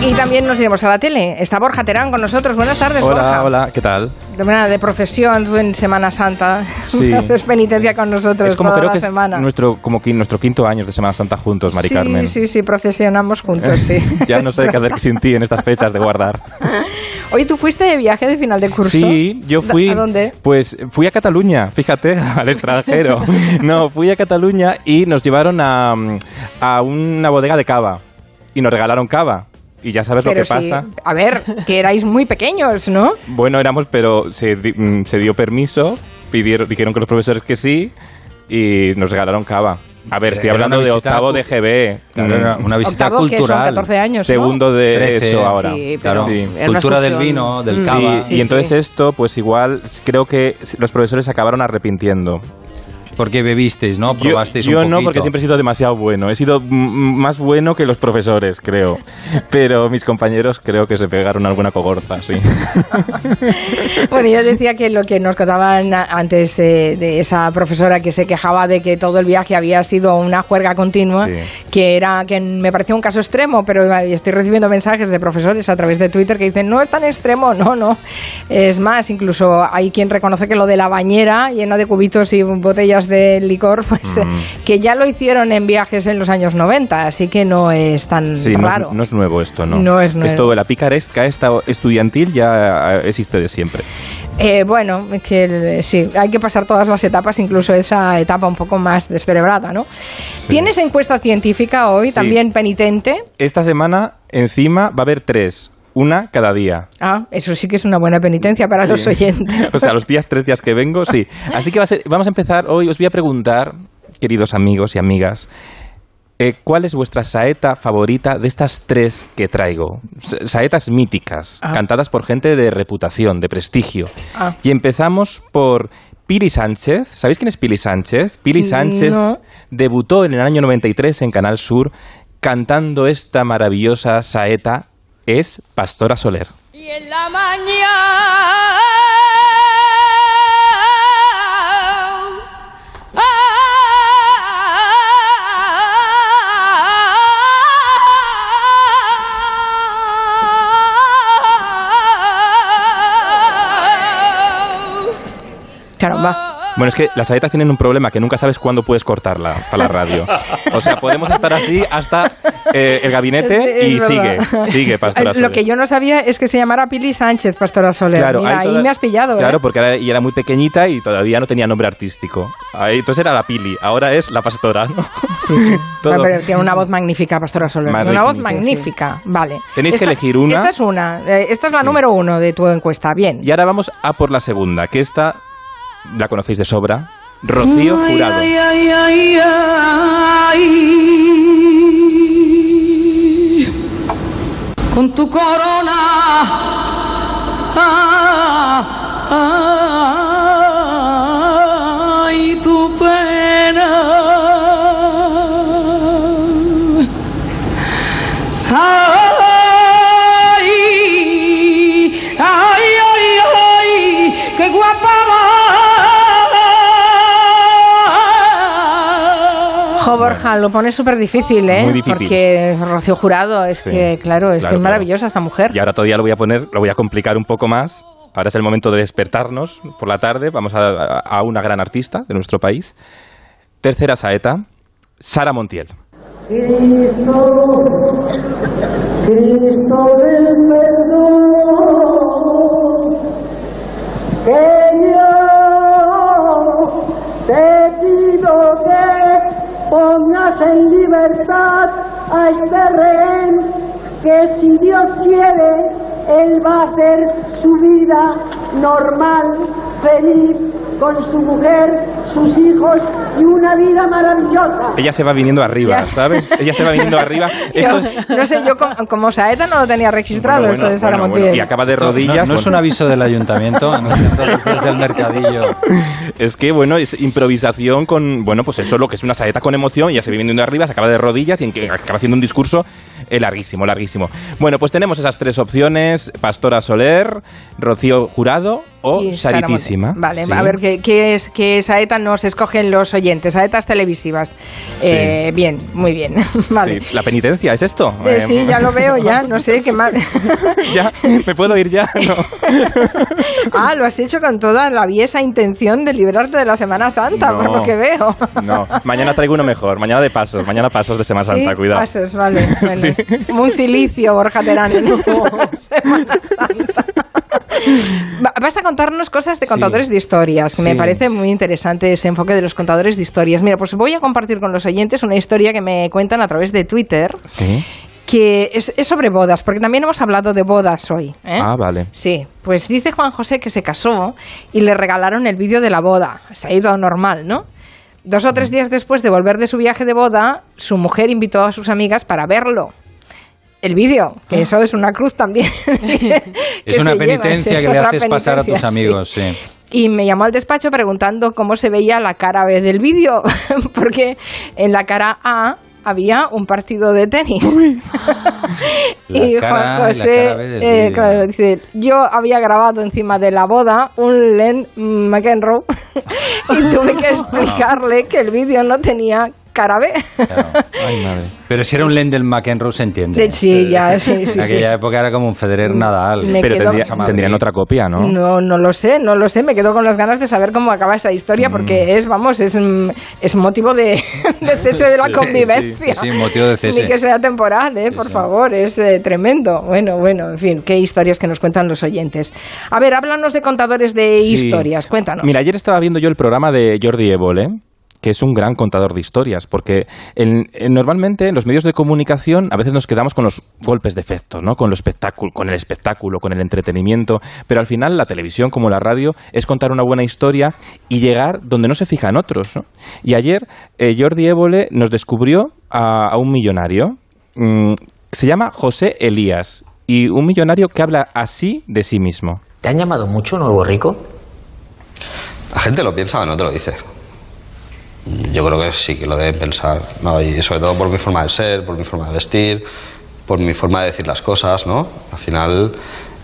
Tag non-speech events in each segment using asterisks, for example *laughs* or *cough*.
Y también nos iremos a la tele. Está Borja Terán con nosotros. Buenas tardes, Hola, Borja. hola, ¿qué tal? De manera de procesión tú en Semana Santa. *laughs* Sí. Haces penitencia con nosotros Es como toda creo la que semana. es nuestro, como que nuestro quinto año de Semana Santa juntos, Mari sí, Carmen. sí, sí, procesionamos juntos, sí. *laughs* ya no sé qué hacer sin ti en estas fechas de guardar. *laughs* Oye, ¿tú fuiste de viaje de final de curso? Sí, yo fui. ¿A dónde? Pues fui a Cataluña, fíjate, al extranjero. No, fui a Cataluña y nos llevaron a, a una bodega de cava. Y nos regalaron cava. Y ya sabes Pero lo que sí, pasa. A ver, que erais muy pequeños, ¿no? *laughs* Bueno, éramos, pero se, di- mm, se dio permiso, pidieron, dijeron que los profesores que sí y nos regalaron cava. A ver, estoy hablando de octavo de GB. Claro, era una visita Octavo, que son cultural. 14 años, ¿no? Segundo de eso ahora. Sí, una Cultura del vino, del Mm. cava. Sí, y entonces esto, pues igual, creo que los profesores se acabaron arrepintiendo. Porque bebisteis, ¿no? Yo, Probasteis yo un no, poquito. porque siempre he sido demasiado bueno. He sido más bueno que los profesores, creo. *laughs* Pero mis compañeros creo que se pegaron alguna cogorza, sí. *laughs* Bueno, yo decía que lo que nos contaban a- antes eh, de esa profesora que se quejaba de que todo el viaje había sido una juerga continua, Sí. que era que me parecía un caso extremo, pero estoy recibiendo mensajes de profesores a través de Twitter que dicen no es tan extremo, no, no. Es más, incluso hay quien reconoce que lo de la bañera llena de cubitos y botellas de licor, pues eh, Mm. que ya lo hicieron en viajes en los años 90, así que no es tan Sí, no raro. es, no es nuevo esto, ¿no? No es nuevo. Esto de la picaresca esta estudiantil ya eh, existe de siempre. Eh, bueno, que el- sí, hay que pasar todas las etapas, incluso esa etapa un poco más descerebrada, ¿no? ¿Tienes encuesta científica hoy, Sí. también penitente? Esta semana, encima, va a haber tres. Una cada día. Ah, eso sí que es una buena penitencia para Sí. los oyentes. *laughs* o sea, los días, tres días que vengo, sí. Así que va a ser- vamos a empezar hoy. Os voy a preguntar, queridos amigos y amigas, eh, ¿cuál es vuestra saeta favorita de estas tres que traigo? Sa- Saetas míticas, Ah. cantadas por gente de reputación, de prestigio. Ah. Y empezamos por Pili Sánchez. ¿Sabéis quién es Pili Sánchez? Pili Sánchez No. debutó en el año 93 en Canal Sur cantando esta maravillosa saeta. Es Pastora Soler. Y en la mañana Caramba. Bueno, es que las saetas tienen un problema, que nunca sabes cuándo puedes cortarla para la radio. O sea, podemos estar así hasta eh, el gabinete Sí, y sigue, sigue Pastora Lo Soler. que yo no sabía es que se llamara Pili Sánchez, Pastora Soler. Claro, Mira, ahí toda- me has pillado. ¿eh? Claro, porque era, y era muy pequeñita y todavía no tenía nombre artístico. Ahí, entonces era la Pili, ahora es la Pastora, ¿no? *laughs* Todo. Ah, pero tiene una voz magnífica, Pastora Soler. Magnífica, una voz sí. magnífica. Vale. Tenéis que elegir una. Esta es una. eh, Esta es la Sí. número uno de tu encuesta. Bien. Y ahora vamos a por la segunda, que esta la conocéis de sobra. Rocío Jurado. Con tu corona y Borja, lo pone súper difícil, ¿eh? Muy difícil. Porque Rocío Jurado, es Sí, que, claro, es claro, que es claro. maravillosa esta mujer. Y ahora todavía lo voy a poner, lo voy a complicar un poco más. Ahora es el momento de despertarnos por la tarde. Vamos a, a una gran artista de nuestro país. Tercera saeta, Sara Montiel. Cristo, Cristo del perdón, que en libertad a este rehén, que si Dios quiere, él va a hacer su vida normal, feliz, con su mujer, sus hijos y una vida maravillosa. Ella se va viniendo arriba. ¿sabes? Ella se va viniendo arriba. *laughs* Yo, Esto es- no sé, yo como, como Saeta no lo tenía registrado Bueno, esto bueno, de Sara bueno, Montiel. bueno. Y acaba de No, rodillas. no es un aviso del ayuntamiento, no es del mercadillo. *laughs* Es que, bueno, es improvisación con, bueno, pues eso, lo que es una saeta con emoción, y ya se viene de arriba, se acaba de rodillas y en que acaba haciendo un discurso eh, larguísimo, larguísimo. Bueno, pues tenemos esas tres opciones, Pastora Soler, Rocío Jurado O Saritísima. Vale, sí. a ver, ¿qué, qué es, qué saeta nos escogen los oyentes? Saetas televisivas. Sí. Eh, bien, muy bien. *laughs* vale. Sí, la penitencia, ¿es esto? Eh, Eh, sí, ya lo veo, ya, no sé qué más. *laughs* ¿Ya? ¿Me puedo ir ya? No. *laughs* ah, lo has hecho con toda la viesa intención de librarte de la Semana Santa, por lo que veo. No, mañana traigo uno mejor, mañana de pasos, mañana pasos de Semana Santa, Sí, cuidado. pasos, vale. Bueno, Sí. Muy cilicio, Borja Terán, en Semana Santa. Va- Vas a contarnos cosas de Sí. contadores de historias, que me parece muy interesante ese enfoque de los contadores de historias. Mira, pues voy a compartir con los oyentes una historia que me cuentan a través de Twitter, Sí. que es, es sobre bodas, porque también hemos hablado de bodas hoy. ¿eh? Ah, vale. Sí, pues dice Juan José que se casó y le regalaron el vídeo de la boda. Está ahí todo normal, ¿no? Dos o tres días después de volver de su viaje de boda, su mujer invitó a sus amigas para verlo. El vídeo, que eso es una cruz también. *laughs* Es *laughs* una lleva, penitencia es que le haces pasar a tus sí. amigos, sí. Y me llamó al despacho preguntando cómo se veía la cara B del vídeo, *laughs* porque en la cara A había un partido de tenis. Y Juan José eh, claro, dice, yo había grabado encima de la boda un Len McEnroe y tuve que explicarle que el vídeo no tenía cara B. Claro. *laughs* Ay, madre. Pero si era un Len del McEnroe, se entiende. De- sí, ya, sí, sí, En aquella sí. época era como un Federer Nadal. Me Pero tendría- tendrían otra copia, ¿no? No, no lo sé, no lo sé. Me quedo con las ganas de saber cómo acaba esa historia porque es, vamos, es, mm, es motivo de, *laughs* de cese de la convivencia. sí, sí, motivo de cese. Ni que sea temporal, ¿eh? Por sí. favor, es eh, tremendo. Bueno, bueno, en fin, qué historias que nos cuentan los oyentes. A ver, háblanos de contadores de Sí. historias, cuéntanos. Mira, ayer estaba viendo yo el programa de Jordi Évole, que es un gran contador de historias, porque en- en- normalmente en los medios de comunicación a veces nos quedamos con los golpes de efecto, ¿no? con, lo espectáculo, con el espectáculo, con el entretenimiento, pero al final la televisión como la radio es contar una buena historia y llegar donde no se fijan otros. ¿no? Y ayer eh, Jordi Évole nos descubrió a, a un millonario, mm, se llama José Elías, y un millonario que habla así de sí mismo. ¿Te han llamado mucho nuevo rico? La gente lo piensa o no te lo dice. Yo creo que sí que lo deben pensar, ¿no? Y sobre todo por mi forma de ser, por mi forma de vestir, por mi forma de decir las cosas, ¿no? Al final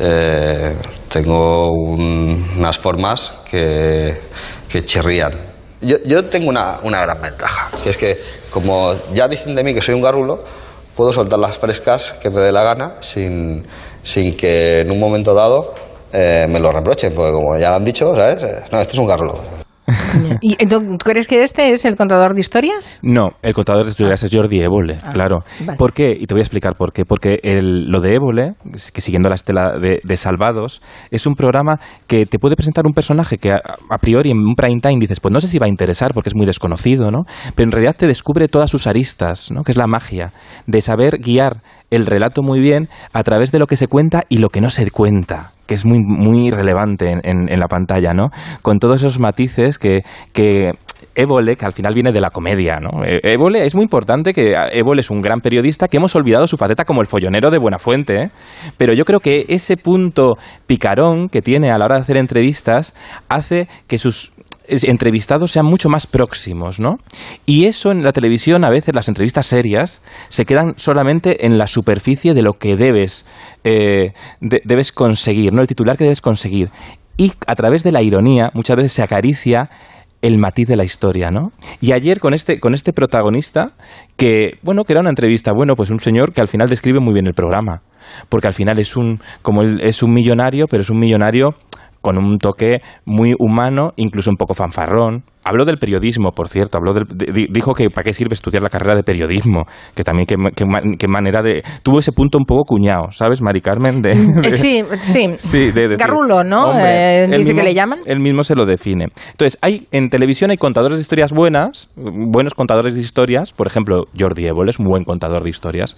eh, tengo un- unas formas que, que chirrían. Yo, yo tengo una, una gran ventaja, que es que como ya dicen de mí que soy un garrulo, puedo soltar las frescas que me dé la gana sin, sin que en un momento dado eh, me lo reprochen, porque como ya lo han dicho, ¿sabes? Eh, No, este es un garrulo. ¿Y tú, tú crees que este es el contador de historias? No, el contador de historias es Jordi Évole, Ah, claro. vale. ¿Por qué? Y te voy a explicar por qué. Porque el- lo de Évole, que siguiendo la estela de, de Salvados, es un programa que te puede presentar un personaje que a, a priori en un prime time dices, pues no sé si va a interesar porque es muy desconocido, ¿no? Pero en realidad te descubre todas sus aristas, ¿no? Que es la magia de saber guiar el relato muy bien a través de lo que se cuenta y lo que no se cuenta que es muy, muy relevante en, en- en la pantalla, ¿no? Con todos esos matices que, que Évole, que al final viene de la comedia, ¿no? Eh, Évole es muy importante que Évole es un gran periodista que hemos olvidado su faceta como el follonero de Buenafuente, ¿eh? pero yo creo que ese punto picarón que tiene a la hora de hacer entrevistas hace que sus entrevistados sean mucho más próximos, ¿no? Y eso en la televisión, a veces las entrevistas serias se quedan solamente en la superficie de lo que debes, eh, de- debes conseguir, ¿no? El titular que debes conseguir. Y a través de la ironía muchas veces se acaricia el matiz de la historia, ¿no? Y ayer con este, con este protagonista, que, bueno, que era una entrevista, bueno, pues un señor que al final describe muy bien el programa, porque al final es un, como él es un millonario, pero es un millonario con un toque muy humano, incluso un poco fanfarrón. Habló del periodismo, por cierto, habló del, di- dijo que para qué sirve estudiar la carrera de periodismo, que también qué, qué qué manera de... Tuvo ese punto un poco cuñado, ¿sabes, Mari Carmen? De, Eh, de- sí, sí. *laughs* Sí, de Garrulo, ¿no? hombre, Eh, dice mismo- que le llaman. Él mismo se lo define. Entonces, hay en televisión hay contadores de historias buenas, buenos contadores de historias, por ejemplo, Jordi Évole es un buen contador de historias.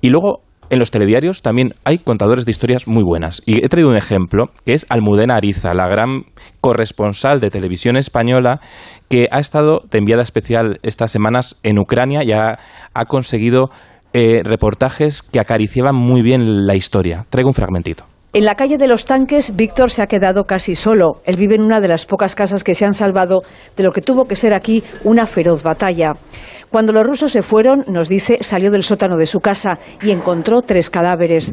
Y luego en los telediarios también hay contadores de historias muy buenas. Y he traído un ejemplo, que es Almudena Ariza, la gran corresponsal de televisión española, que ha estado de enviada especial estas semanas en Ucrania y ha, conseguido eh, reportajes que acariciaban muy bien la historia. Traigo un fragmentito. En la calle de los tanques, Víctor se ha quedado casi solo. Él vive en una de las pocas casas que se han salvado de lo que tuvo que ser aquí una feroz batalla. Cuando los rusos se fueron, nos dice, salió del sótano de su casa y encontró tres cadáveres.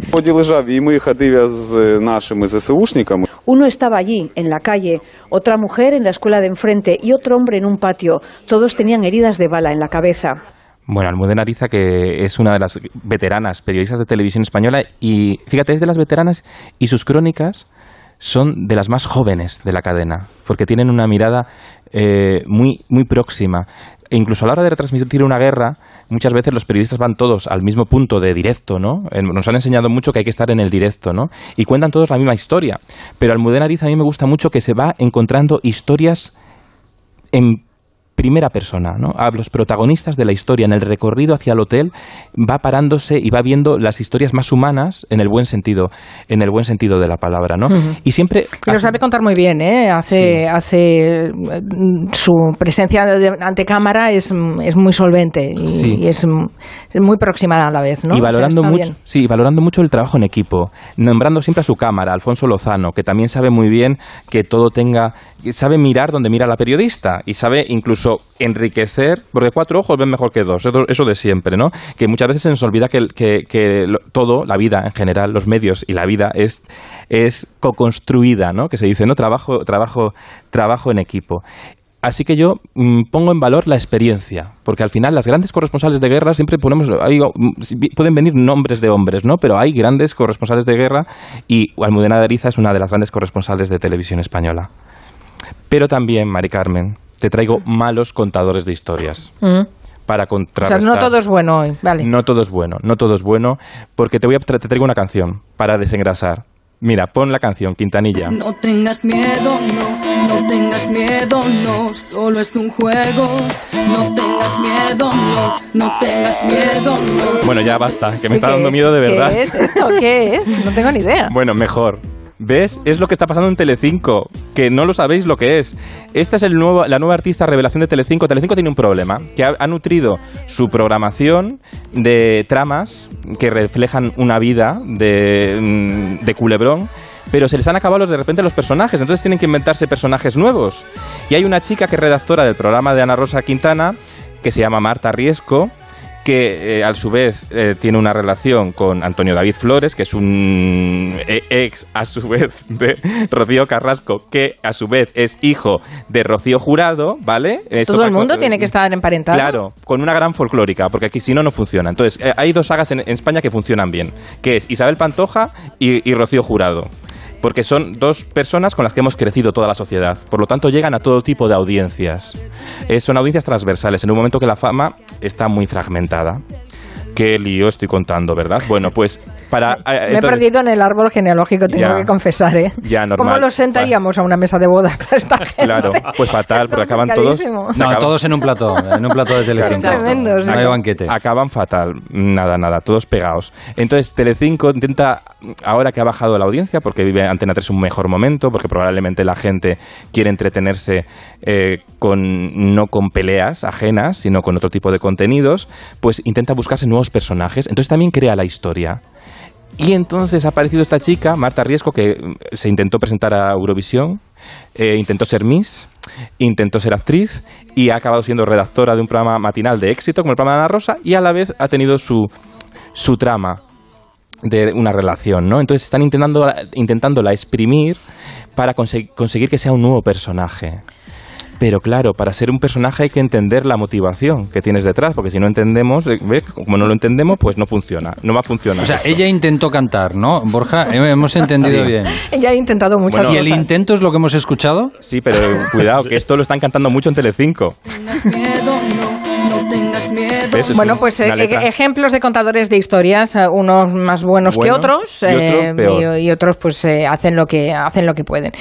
Uno estaba allí, en la calle, otra mujer en la escuela de enfrente y otro hombre en un patio. Todos tenían heridas de bala en la cabeza. Bueno, Almudena Ariza, que es una de las veteranas periodistas de televisión española, y fíjate, es de las veteranas y sus crónicas son de las más jóvenes de la cadena, porque tienen una mirada eh, muy, muy próxima. E incluso a la hora de retransmitir una guerra, muchas veces los periodistas van todos al mismo punto de directo, ¿no? Nos han enseñado mucho que hay que estar en el directo, ¿no? Y cuentan todos la misma historia. Pero Almudena Ariza a mí me gusta mucho que se va encontrando historias en primera persona, ¿no? A los protagonistas de la historia en el recorrido hacia el hotel va parándose y va viendo las historias más humanas en el buen sentido, en el buen sentido de la palabra, ¿no? Y siempre lo sabe contar muy bien, ¿eh? Hace, Sí. hace mm, su presencia ante cámara es, mm, es muy solvente y, Sí. y es, mm, es muy próxima a la vez, ¿no? Y O sea, valorando mucho, sí, valorando mucho el trabajo en equipo, nombrando siempre a su cámara, Alfonso Lozano, que también sabe muy bien que todo tenga, sabe mirar donde mira la periodista y sabe incluso enriquecer, porque cuatro ojos ven mejor que dos, eso, de siempre, ¿no? Que muchas veces se nos olvida que, que, todo, la vida en general, los medios y la vida es, es co-construida, ¿no? Que se dice, ¿no? Trabajo, trabajo, trabajo en equipo. Así que yo mm, pongo en valor la experiencia, porque al final las grandes corresponsales de guerra siempre ponemos, pueden venir nombres de hombres, ¿no? Pero hay grandes corresponsales de guerra y Almudena de Ariza es una de las grandes corresponsales de televisión española. Pero también, Mari Carmen, te traigo malos contadores de historias Mm. para O sea, contrarrestar. no todo es bueno hoy, vale. No todo es bueno, no todo es bueno, porque te voy a tra- te traigo una canción para desengrasar. Mira, pon la canción Quintanilla. No tengas miedo, no, no tengas miedo, no, solo es un juego. No tengas miedo, no, no tengas miedo, no. Bueno, ya basta, que me Sí, está ¿qué dando miedo de verdad. ¿Qué es esto? ¿Qué es? No tengo ni idea. Bueno, mejor. ¿Ves? Es lo que está pasando en Telecinco, que no lo sabéis lo que es. Esta es el nuevo, la nueva artista revelación de Telecinco. Telecinco tiene un problema, que ha, nutrido su programación de tramas que reflejan una vida de, mm, de culebrón, pero se les han acabado los, de repente los personajes, entonces tienen que inventarse personajes nuevos. Y hay una chica que es redactora del programa de Ana Rosa Quintana, que se llama Marta Riesco, que eh, a su vez eh, tiene una relación con Antonio David Flores, que es un eh, ex a su vez de Rocío Carrasco, que a su vez es hijo de Rocío Jurado, ¿vale? Esto Todo el mundo tiene que estar emparentado. Claro, con una gran folclórica, porque aquí si no, no funciona. Entonces, hay dos sagas en, en España que funcionan bien, que es Isabel Pantoja y, y Rocío Jurado. Porque son dos personas con las que hemos crecido toda la sociedad. Por lo tanto, llegan a todo tipo de audiencias. Eh, son audiencias transversales, en un momento que la fama está muy fragmentada. Qué lío estoy contando, ¿verdad? Bueno, pues para... eh, Me he entonces- perdido en el árbol genealógico, tengo Ya. que confesar, ¿eh? Ya, normal. ¿Cómo los sentaríamos a una mesa de boda con esta *laughs* gente? Claro, pues fatal, porque *laughs* acaban todos... No, acaban- todos en un plató, en un plató de *laughs* Telecinco. No hay ¿no? banquete. Acaban fatal, nada, nada, todos pegados. Entonces, Telecinco intenta, ahora que ha bajado la audiencia, porque vive Antena 3 un mejor momento, porque probablemente la gente quiere entretenerse eh, con, no con peleas ajenas, sino con otro tipo de contenidos, pues intenta buscarse nuevos personajes. Entonces también crea la historia. Y entonces ha aparecido esta chica, Marta Riesco, que mm, se intentó presentar a Eurovisión, eh, intentó ser Miss, intentó ser actriz y ha acabado siendo redactora de un programa matinal de éxito como el programa de Ana Rosa y a la vez ha tenido su, su trama de una relación, ¿no? Entonces están intentando, intentándola exprimir para conse- conseguir que sea un nuevo personaje. Pero claro, para ser un personaje hay que entender la motivación que tienes detrás, porque si no entendemos, eh, ¿ves? como no lo entendemos, pues no funciona, no va a funcionar. O sea, esto. ella intentó cantar, ¿no? Borja, Eh, hemos entendido Sí. bien. Ella ha intentado muchas Bueno, ¿Y el cosas. intento es lo que hemos escuchado? Sí, pero cuidado, que *laughs* esto lo están cantando mucho en Telecinco. tengas miedo, no, no tengas miedo. ¿Ves? Es Bueno, pues eh, ejemplos de contadores de historias, eh, unos más buenos que otros y otro eh, peor. y- y otros pues eh, hacen lo que hacen lo que pueden.